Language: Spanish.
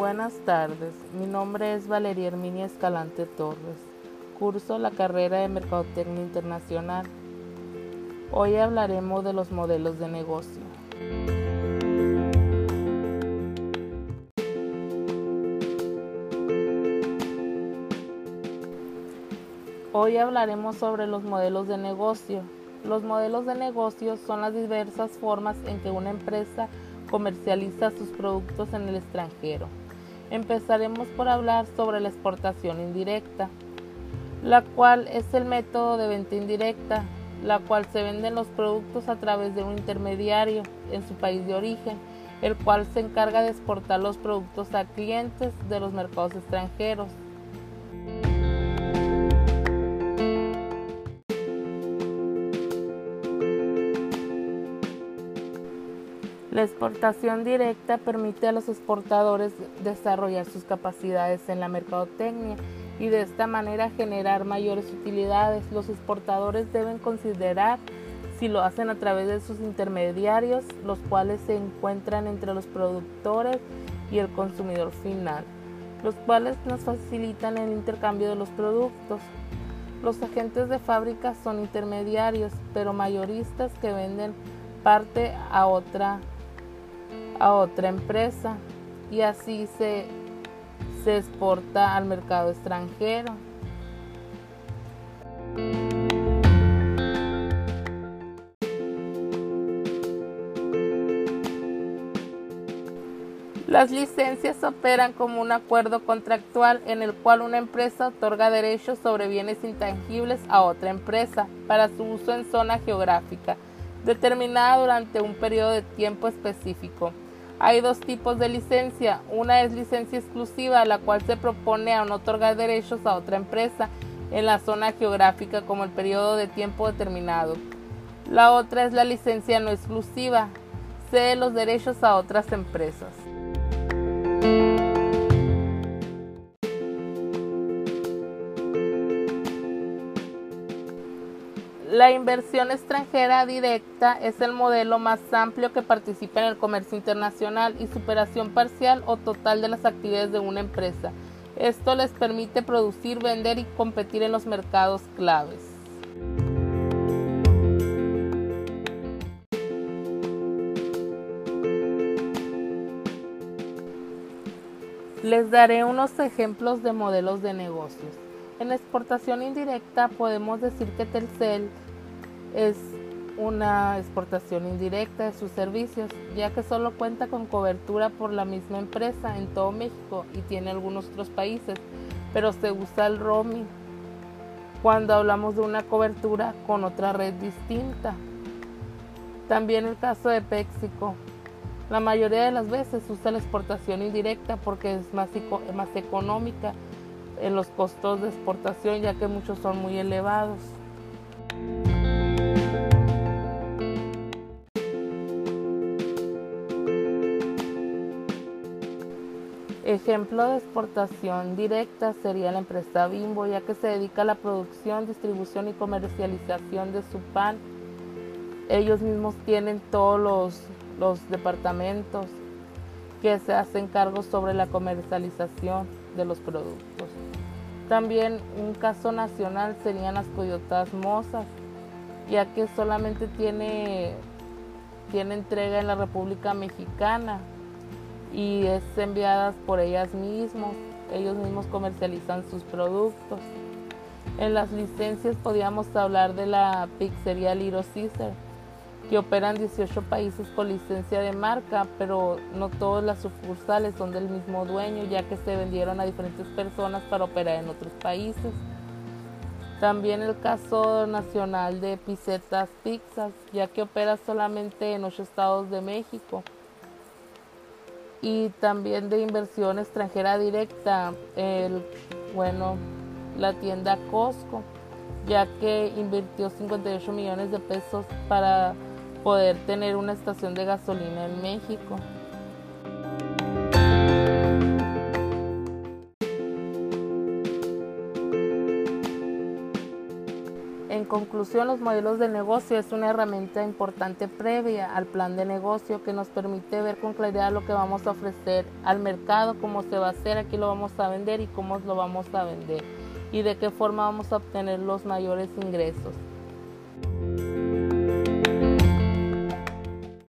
Buenas tardes, mi nombre es Valeria Herminia Escalante Torres. Curso la carrera de Mercadotecnia Internacional. Hoy hablaremos de los modelos de negocio. Hoy hablaremos sobre los modelos de negocio. Los modelos de negocio son las diversas formas en que una empresa comercializa sus productos en el extranjero. Empezaremos por hablar sobre la exportación indirecta, la cual es el método de venta indirecta, la cual se venden los productos a través de un intermediario en su país de origen, el cual se encarga de exportar los productos a clientes de los mercados extranjeros. La exportación directa permite a los exportadores desarrollar sus capacidades en la mercadotecnia y de esta manera generar mayores utilidades. Los exportadores deben considerar si lo hacen a través de sus intermediarios, los cuales se encuentran entre los productores y el consumidor final, los cuales nos facilitan el intercambio de los productos. Los agentes de fábrica son intermediarios, pero mayoristas que venden parte a otra a otra empresa y así se, se exporta al mercado extranjero. Las licencias operan como un acuerdo contractual en el cual una empresa otorga derechos sobre bienes intangibles a otra empresa para su uso en zona geográfica, determinada durante un periodo de tiempo específico. Hay dos tipos de licencia. Una es licencia exclusiva, la cual se propone a no otorgar derechos a otra empresa en la zona geográfica como el periodo de tiempo determinado. La otra es la licencia no exclusiva, cede los derechos a otras empresas. La inversión extranjera directa es el modelo más amplio que participa en el comercio internacional y superación parcial o total de las actividades de una empresa. Esto les permite producir, vender y competir en los mercados claves. Les daré unos ejemplos de modelos de negocios. En exportación indirecta podemos decir que Telcel es una exportación indirecta de sus servicios, ya que solo cuenta con cobertura por la misma empresa en todo México y tiene algunos otros países, pero se usa el roaming cuando hablamos de una cobertura con otra red distinta. También el caso de Péxico. La mayoría de las veces usa la exportación indirecta porque es más, más económica en los costos de exportación ya que muchos son muy elevados. Ejemplo de exportación directa sería la empresa Bimbo, ya que se dedica a la producción, distribución y comercialización de su pan. Ellos mismos tienen todos los, departamentos que se hacen cargo sobre la comercialización de los productos. También un caso nacional serían las coyotas mozas, ya que solamente tiene, tiene entrega en la República Mexicana y es enviadas por ellas mismas. Ellos mismos comercializan sus productos. En las licencias podríamos hablar de la pizzería Little Caesar, que opera en 18 países con licencia de marca, pero no todas las sucursales son del mismo dueño, ya que se vendieron a diferentes personas para operar en otros países. También el caso nacional de Pisetas Pizzas, ya que opera solamente en ocho estados de México. Y también de inversión extranjera directa, el, bueno, la tienda Costco, ya que invirtió 58 millones de pesos para poder tener una estación de gasolina en México. En conclusión, los modelos de negocio es una herramienta importante previa al plan de negocio que nos permite ver con claridad lo que vamos a ofrecer al mercado, cómo se va a hacer, aquí lo vamos a vender y cómo lo vamos a vender y de qué forma vamos a obtener los mayores ingresos.